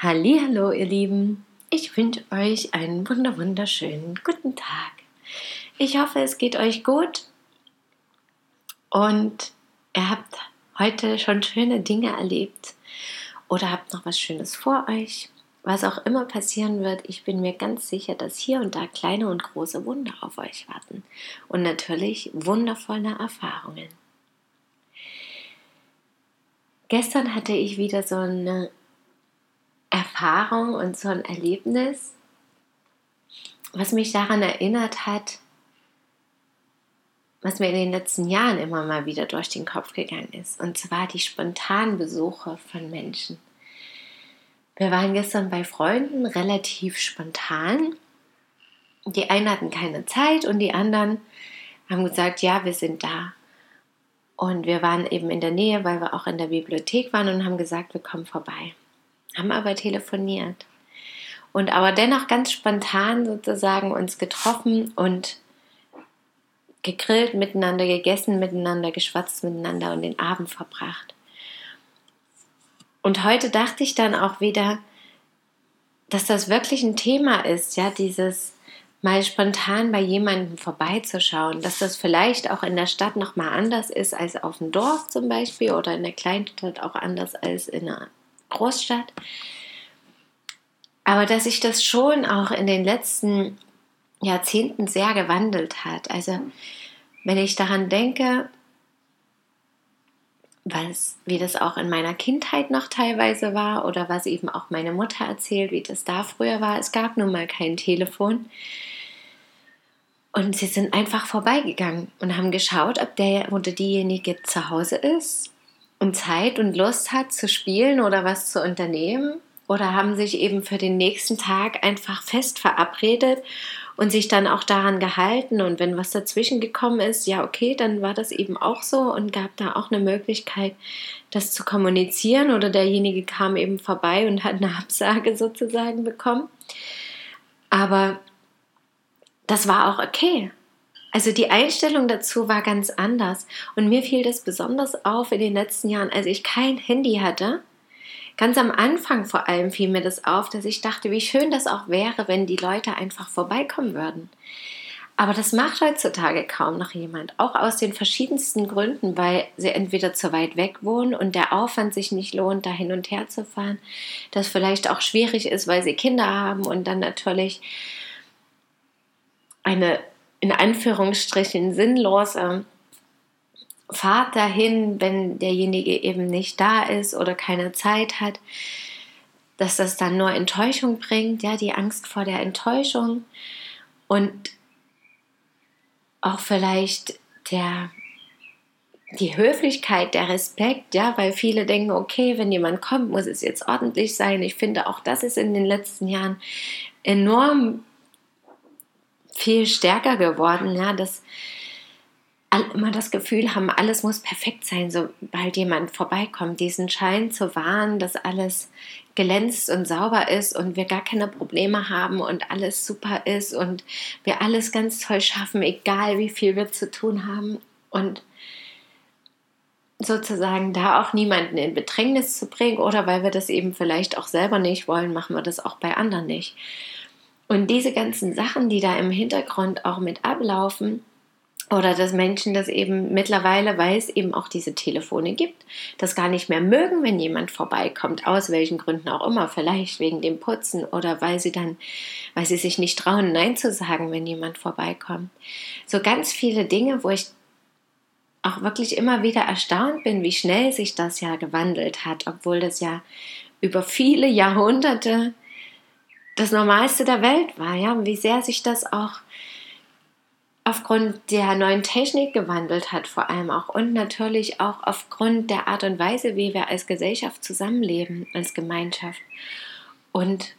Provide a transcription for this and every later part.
Hallo, ihr Lieben. Ich wünsche euch einen wunder wunderschönen guten Tag. Ich hoffe, es geht euch gut und ihr habt heute schon schöne Dinge erlebt oder habt noch was Schönes vor euch. Was auch immer passieren wird, ich bin mir ganz sicher, dass hier und da kleine und große Wunder auf euch warten und natürlich wundervolle Erfahrungen. Gestern hatte ich wieder so eine Erfahrung und so ein Erlebnis, was mich daran erinnert hat, was mir in den letzten Jahren immer mal wieder durch den Kopf gegangen ist. Und zwar die spontanen Besuche von Menschen. Wir waren gestern bei Freunden relativ spontan. Die einen hatten keine Zeit und die anderen haben gesagt, ja, wir sind da. Und wir waren eben in der Nähe, weil wir auch in der Bibliothek waren und haben gesagt, wir kommen vorbei. Haben aber telefoniert. Und aber dennoch ganz spontan sozusagen uns getroffen und gegrillt miteinander, gegessen miteinander, geschwatzt miteinander und den Abend verbracht. Und heute dachte ich dann auch wieder, dass das wirklich ein Thema ist, ja, dieses mal spontan bei jemandem vorbeizuschauen, dass das vielleicht auch in der Stadt noch mal anders ist als auf dem Dorf zum Beispiel oder in der Kleinstadt auch anders als in einer Großstadt. Aber dass sich das schon auch in den letzten Jahrzehnten sehr gewandelt hat. Also wenn ich daran denke, was, wie das auch in meiner Kindheit noch teilweise war oder was eben auch meine Mutter erzählt, wie das da früher war. Es gab nun mal kein Telefon. Und sie sind einfach vorbeigegangen und haben geschaut, ob der oder diejenige zu Hause ist und Zeit und Lust hat zu spielen oder was zu unternehmen oder haben sich eben für den nächsten Tag einfach fest verabredet und sich dann auch daran gehalten. Und wenn was dazwischen gekommen ist, ja, okay, dann war das eben auch so und gab da auch eine Möglichkeit, das zu kommunizieren. Oder derjenige kam eben vorbei und hat eine Absage sozusagen bekommen. Aber das war auch okay. Also die Einstellung dazu war ganz anders. Und mir fiel das besonders auf in den letzten Jahren, als ich kein Handy hatte Ganz am Anfang vor allem fiel mir das auf, dass ich dachte, wie schön das auch wäre, wenn die Leute einfach vorbeikommen würden. Aber das macht heutzutage kaum noch jemand, auch aus den verschiedensten Gründen, weil sie entweder zu weit weg wohnen und der Aufwand sich nicht lohnt, da hin und her zu fahren, das vielleicht auch schwierig ist, weil sie Kinder haben und dann natürlich eine in Anführungsstrichen sinnlose fahrt dahin, wenn derjenige eben nicht da ist oder keine Zeit hat, dass das dann nur Enttäuschung bringt, ja, die Angst vor der Enttäuschung und auch vielleicht der die Höflichkeit, der Respekt, ja, weil viele denken, okay, wenn jemand kommt, muss es jetzt ordentlich sein. Ich finde auch, das ist in den letzten Jahren enorm viel stärker geworden, ja, dass immer das Gefühl haben, alles muss perfekt sein, sobald jemand vorbeikommt, diesen Schein zu wahren, dass alles glänzt und sauber ist und wir gar keine Probleme haben und alles super ist und wir alles ganz toll schaffen, egal wie viel wir zu tun haben und sozusagen da auch niemanden in Bedrängnis zu bringen oder weil wir das eben vielleicht auch selber nicht wollen, machen wir das auch bei anderen nicht. Und diese ganzen Sachen, die da im Hintergrund auch mit ablaufen, oder dass Menschen das eben mittlerweile, weil es eben auch diese Telefone gibt, das gar nicht mehr mögen, wenn jemand vorbeikommt, aus welchen Gründen auch immer, vielleicht wegen dem Putzen oder weil sie dann, weil sie sich nicht trauen, Nein zu sagen, wenn jemand vorbeikommt. So ganz viele Dinge, wo ich auch wirklich immer wieder erstaunt bin, wie schnell sich das ja gewandelt hat, obwohl das ja über viele Jahrhunderte das Normalste der Welt war, ja, und wie sehr sich das auch aufgrund der neuen Technik gewandelt hat, vor allem auch und natürlich auch aufgrund der Art und Weise, wie wir als Gesellschaft zusammenleben, als Gemeinschaft. Und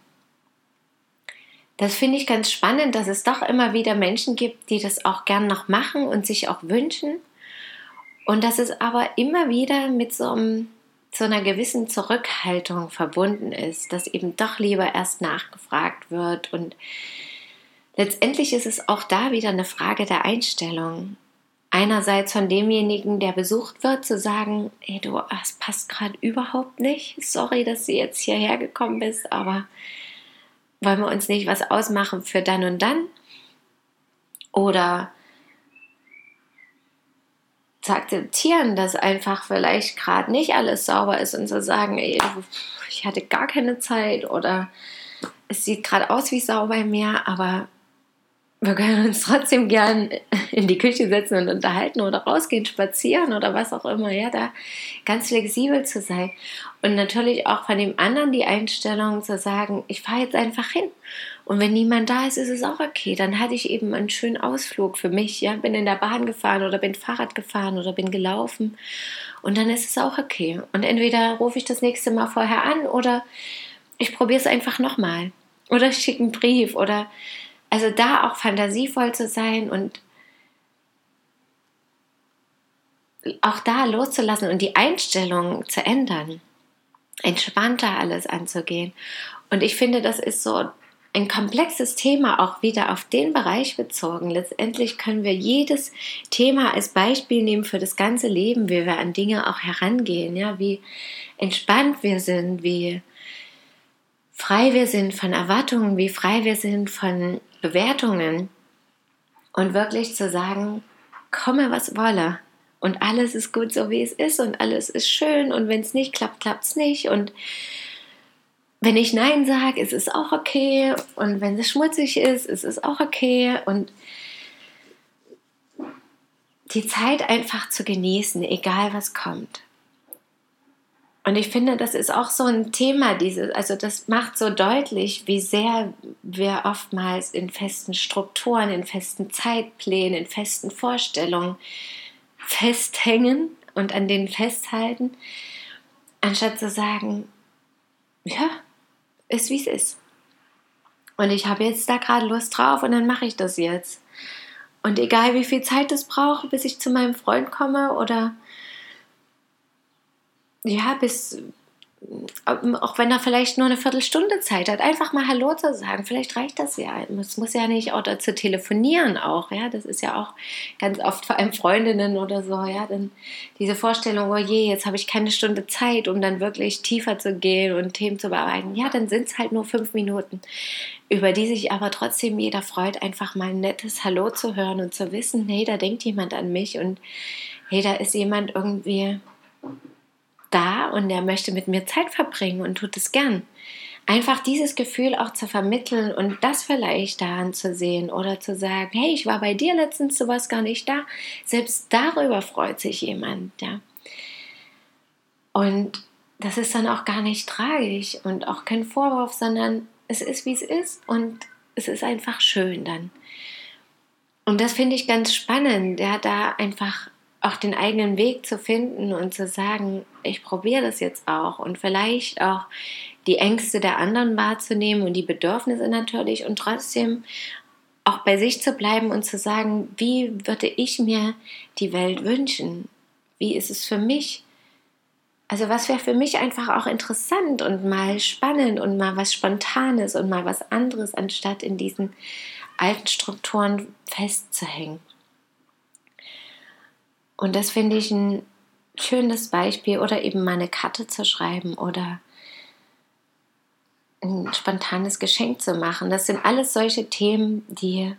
das finde ich ganz spannend, dass es doch immer wieder Menschen gibt, die das auch gern noch machen und sich auch wünschen. Und dass es aber immer wieder mit so, einem, so einer gewissen Zurückhaltung verbunden ist, dass eben doch lieber erst nachgefragt wird. Und letztendlich ist es auch da wieder eine Frage der Einstellung. Einerseits von demjenigen, der besucht wird, zu sagen, hey du, das passt gerade überhaupt nicht. Sorry, dass du jetzt hierher gekommen bist, aber wollen wir uns nicht was ausmachen für dann und dann? Oder zu akzeptieren, dass einfach vielleicht gerade nicht alles sauber ist und zu sagen, ey, ich hatte gar keine Zeit oder es sieht gerade aus wie sauber bei mir, aber wir können uns trotzdem gern in die Küche setzen und unterhalten oder rausgehen, spazieren oder was auch immer, ja, da ganz flexibel zu sein. Und natürlich auch von dem anderen die Einstellung zu sagen, ich fahre jetzt einfach hin. Und wenn niemand da ist, ist es auch okay. Dann hatte ich eben einen schönen Ausflug für mich, ja, bin in der Bahn gefahren oder bin Fahrrad gefahren oder bin gelaufen. Und dann ist es auch okay. Und entweder rufe ich das nächste Mal vorher an oder ich probiere es einfach nochmal. Oder schicke einen Brief oder also da auch fantasievoll zu sein und auch da loszulassen und die Einstellung zu ändern, entspannter alles anzugehen. Und ich finde, das ist so ein komplexes Thema auch wieder auf den Bereich bezogen. Letztendlich können wir jedes Thema als Beispiel nehmen für das ganze Leben, wie wir an Dinge auch herangehen, ja, wie entspannt wir sind, wie frei wir sind von Erwartungen, wie frei wir sind von Bewertungen und wirklich zu sagen, komme was wolle. Und alles ist gut so wie es ist und alles ist schön und wenn es nicht klappt, klappt es nicht. Und wenn ich Nein sage, ist es auch okay. Und wenn es schmutzig ist, ist es auch okay. Und die Zeit einfach zu genießen, egal was kommt. Und ich finde, das ist auch so ein Thema, dieses, also das macht so deutlich, wie sehr wir oftmals in festen Strukturen, in festen Zeitplänen, in festen Vorstellungen festhängen und an denen festhalten, anstatt zu sagen, ja, ist wie es ist. Und ich habe jetzt da gerade Lust drauf und dann mache ich das jetzt. Und egal wie viel Zeit es braucht, bis ich zu meinem Freund komme oder ja, bis, auch wenn er vielleicht nur eine Viertelstunde Zeit hat, einfach mal Hallo zu sagen. Vielleicht reicht das ja. Es muss ja nicht auch dazu telefonieren auch, ja. Das ist ja auch ganz oft vor allem Freundinnen oder so, ja. Denn diese Vorstellung, oh je, jetzt habe ich keine Stunde Zeit, um dann wirklich tiefer zu gehen und Themen zu bearbeiten. Ja, dann sind es halt nur fünf Minuten, über die sich aber trotzdem jeder freut, einfach mal ein nettes Hallo zu hören und zu wissen, hey, da denkt jemand an mich und hey, da ist jemand irgendwie da und er möchte mit mir Zeit verbringen und tut es gern. Einfach dieses Gefühl auch zu vermitteln und das vielleicht daran zu sehen oder zu sagen, hey, ich war bei dir letztens, du warst gar nicht da. Selbst darüber freut sich jemand, ja. Und das ist dann auch gar nicht tragisch und auch kein Vorwurf, sondern es ist, wie es ist und es ist einfach schön dann. Und das finde ich ganz spannend, ja, da einfach auch den eigenen Weg zu finden und zu sagen, ich probiere das jetzt auch und vielleicht auch die Ängste der anderen wahrzunehmen und die Bedürfnisse natürlich und trotzdem auch bei sich zu bleiben und zu sagen, wie würde ich mir die Welt wünschen? Wie ist es für mich? Also was wäre für mich einfach auch interessant und mal spannend und mal was Spontanes und mal was anderes, anstatt in diesen alten Strukturen festzuhängen. Und das finde ich ein schönes Beispiel oder eben mal eine Karte zu schreiben oder ein spontanes Geschenk zu machen. Das sind alles solche Themen, die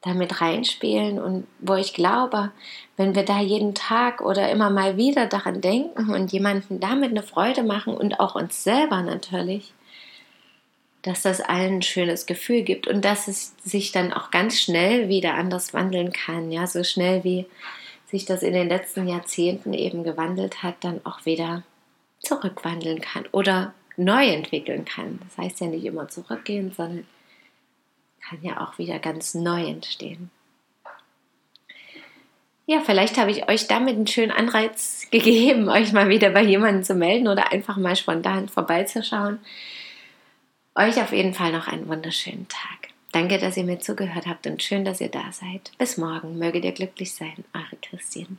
damit reinspielen und wo ich glaube, wenn wir da jeden Tag oder immer mal wieder daran denken und jemanden damit eine Freude machen und auch uns selber natürlich, dass das allen ein schönes Gefühl gibt und dass es sich dann auch ganz schnell wieder anders wandeln kann, ja, so schnell wie sich das in den letzten Jahrzehnten eben gewandelt hat, dann auch wieder zurückwandeln kann oder neu entwickeln kann. Das heißt ja nicht immer zurückgehen, sondern kann ja auch wieder ganz neu entstehen. Ja, vielleicht habe ich euch damit einen schönen Anreiz gegeben, euch mal wieder bei jemandem zu melden oder einfach mal spontan vorbeizuschauen. Euch auf jeden Fall noch einen wunderschönen Tag. Danke, dass ihr mir zugehört habt und schön, dass ihr da seid. Bis morgen. Möget ihr glücklich sein. Eure Christine.